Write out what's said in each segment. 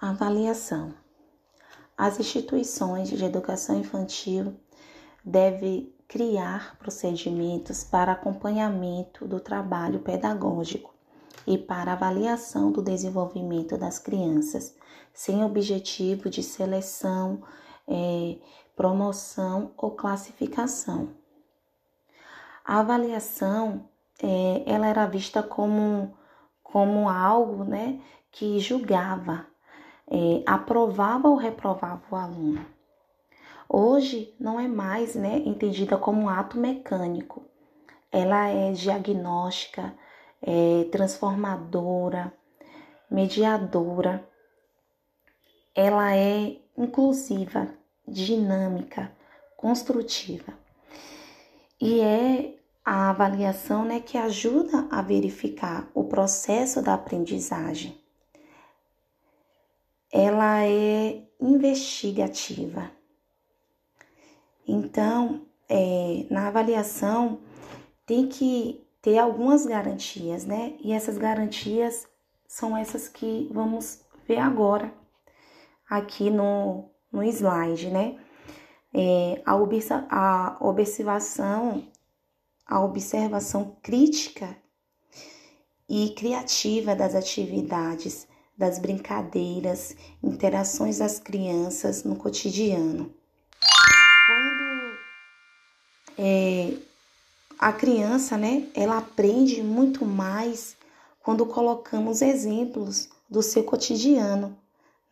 Avaliação. As instituições de educação infantil devem criar procedimentos para acompanhamento do trabalho pedagógico e para avaliação do desenvolvimento das crianças, sem objetivo de seleção, é, promoção ou classificação. A avaliação é, ela era vista como, como algo né, que julgava é, aprovava ou reprovava o aluno. Hoje não é mais né, entendida como um ato mecânico. Ela é diagnóstica, é transformadora, mediadora. Ela é inclusiva, dinâmica, construtiva. E é a avaliação né, que ajuda a verificar o processo da aprendizagem ela é investigativa. Então, é, na avaliação tem que ter algumas garantias, né? E essas garantias são essas que vamos ver agora aqui no, no slide, né? É, a, a observação, a observação crítica e criativa das atividades das brincadeiras, interações das crianças no cotidiano. Quando é, a criança, né, ela aprende muito mais quando colocamos exemplos do seu cotidiano,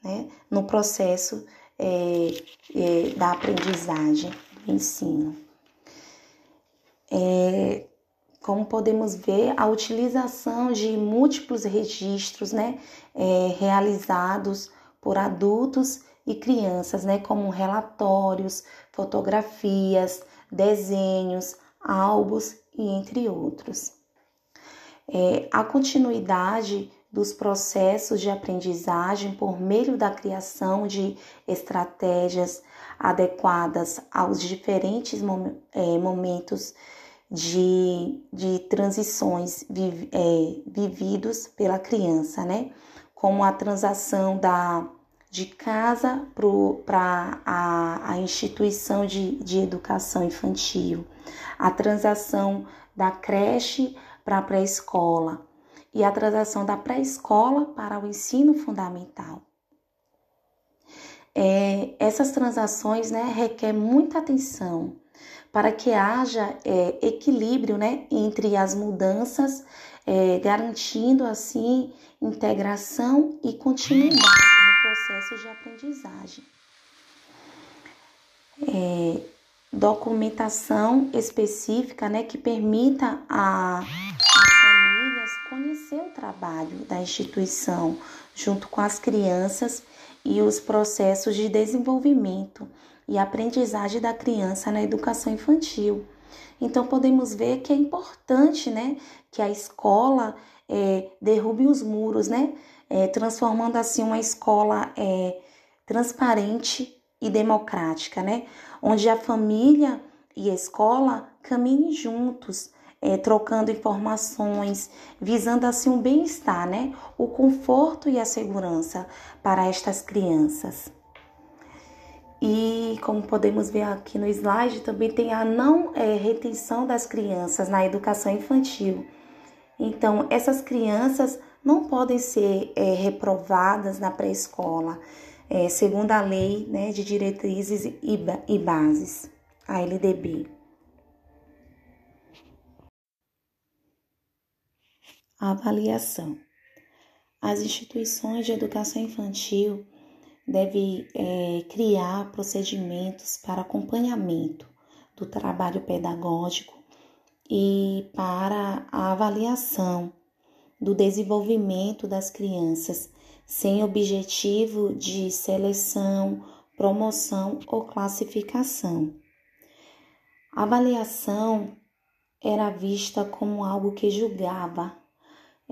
né, no processo é, é, da aprendizagem, do ensino. É, como podemos ver, a utilização de múltiplos registros né, é, realizados por adultos e crianças, né, como relatórios, fotografias, desenhos, álbuns e entre outros. É, a continuidade dos processos de aprendizagem por meio da criação de estratégias adequadas aos diferentes é, momentos de, de transições vi, é, vividos pela criança, né? Como a transação da, de casa para a, a instituição de, de educação infantil, a transação da creche para a pré-escola e a transação da pré-escola para o ensino fundamental. É, essas transações né, requer muita atenção para que haja é, equilíbrio né, entre as mudanças, é, garantindo assim integração e continuidade no processo de aprendizagem. É, documentação específica né, que permita a, as famílias conhecer o trabalho da instituição junto com as crianças e os processos de desenvolvimento e aprendizagem da criança na educação infantil. Então podemos ver que é importante, né, que a escola é, derrube os muros, né, é, transformando assim uma escola é, transparente e democrática, né, onde a família e a escola caminhem juntos, é, trocando informações, visando assim o bem-estar, né, o conforto e a segurança para estas crianças. E como podemos ver aqui no slide, também tem a não é, retenção das crianças na educação infantil. Então, essas crianças não podem ser é, reprovadas na pré-escola, é, segundo a lei né, de diretrizes e, e bases, a LDB. Avaliação. As instituições de educação infantil deve é, criar procedimentos para acompanhamento do trabalho pedagógico e para a avaliação do desenvolvimento das crianças, sem objetivo de seleção, promoção ou classificação. A avaliação era vista como algo que julgava,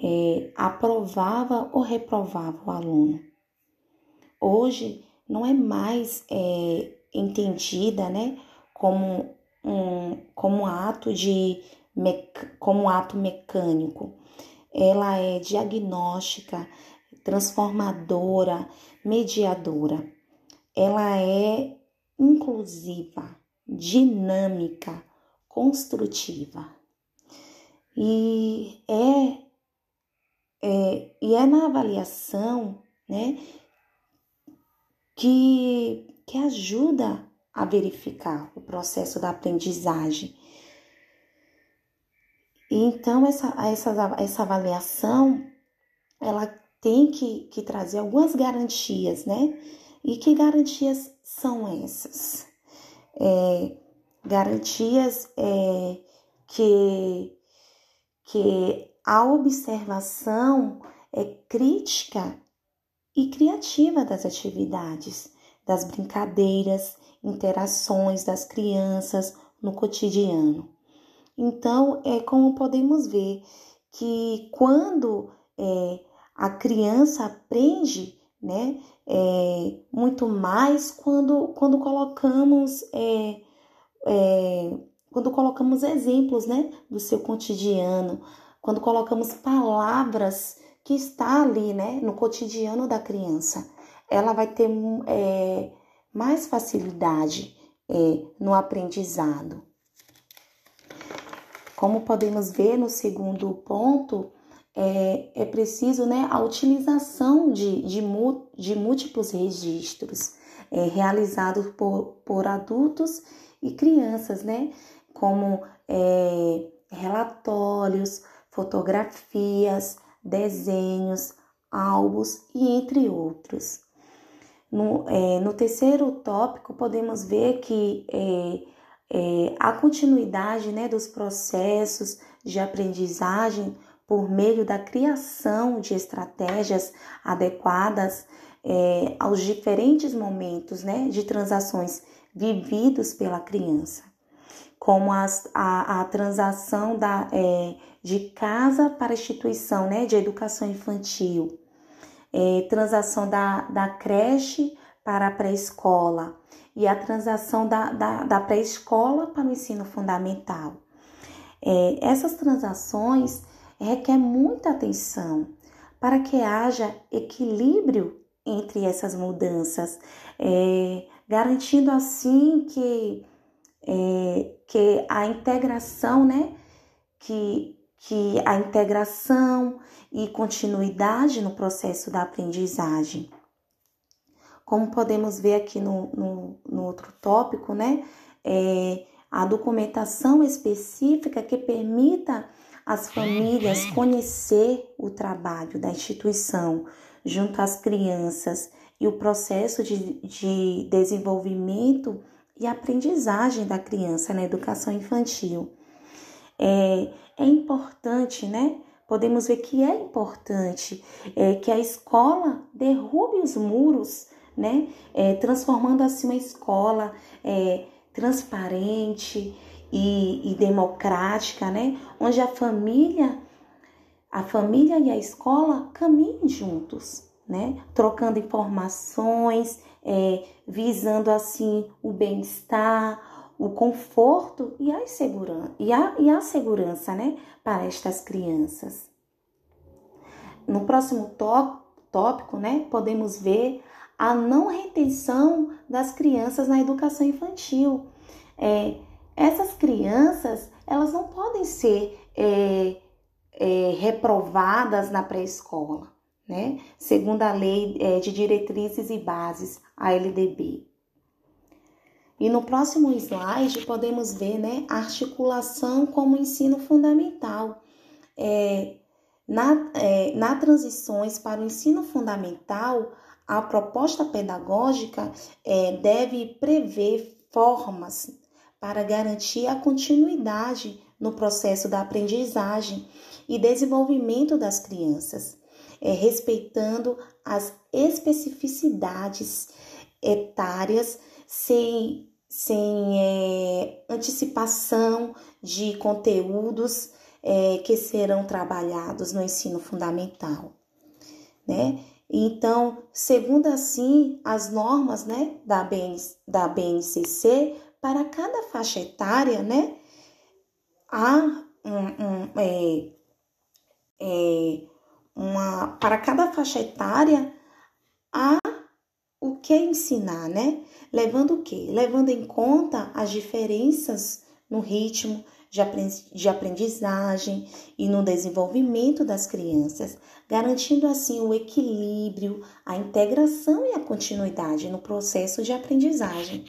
é, aprovava ou reprovava o aluno hoje não é mais é, entendida né, como um como ato de como ato mecânico. Ela é diagnóstica, transformadora, mediadora. Ela é inclusiva, dinâmica, construtiva. E é, é, e é na avaliação né, que, que ajuda a verificar o processo da aprendizagem. Então, essa, essa, essa avaliação, ela tem que, que trazer algumas garantias, né? E que garantias são essas? É, garantias é, que, que a observação é crítica e criativa das atividades, das brincadeiras, interações das crianças no cotidiano. Então, é como podemos ver que quando é, a criança aprende, né, é, muito mais quando, quando colocamos é, é, quando colocamos exemplos, né, do seu cotidiano, quando colocamos palavras que está ali, né, no cotidiano da criança, ela vai ter é, mais facilidade é, no aprendizado. Como podemos ver no segundo ponto, é, é preciso né, a utilização de, de, de múltiplos registros é, realizados por, por adultos e crianças, né? Como é, relatórios, fotografias, desenhos, álbuns e entre outros. No, é, no terceiro tópico, podemos ver que é, é, a continuidade né, dos processos de aprendizagem por meio da criação de estratégias adequadas é, aos diferentes momentos né, de transações vividos pela criança, como as, a, a transação da, é, de casa para instituição né, de educação infantil, é, transação da, da creche para a pré-escola e a transação da, da, da pré-escola para o ensino fundamental. É, essas transações requer muita atenção para que haja equilíbrio entre essas mudanças, é, garantindo assim que, é, que a integração, né, que, que a integração e continuidade no processo da aprendizagem. Como podemos ver aqui no, no, no outro tópico, né, é, a documentação específica que permita às famílias conhecer o trabalho da instituição junto às crianças e o processo de, de desenvolvimento e aprendizagem da criança na educação infantil. É, é importante, né? Podemos ver que é importante é, que a escola derrube os muros, né? É, transformando assim uma escola é, transparente e, e democrática, né? Onde a família, a família e a escola caminhem juntos né? Trocando informações, é, visando assim o bem-estar, o conforto e a segurança, e a, e a segurança, né? Para estas crianças. No próximo tópico, né? Podemos ver a não retenção das crianças na educação infantil. É, essas crianças, elas não podem ser é, é, reprovadas na pré-escola né? Segundo a Lei é, de Diretrizes e Bases, a LDB. E no próximo slide podemos ver né, articulação como ensino fundamental. É, na, é, na transições para o ensino fundamental, a proposta pedagógica é, deve prever formas para garantir a continuidade no processo da aprendizagem e desenvolvimento das crianças é, respeitando as especificidades etárias, sem, sem é, antecipação de conteúdos é, que serão trabalhados no ensino fundamental, né? Então, segundo assim as normas, né, da, BN, da BNCC, para cada faixa etária, né, há um, um é, é, uma para cada faixa etária a o que ensinar, né? Levando o quê? Levando em conta as diferenças no ritmo de aprendizagem e no desenvolvimento das crianças, garantindo assim o equilíbrio, a integração e a continuidade no processo de aprendizagem.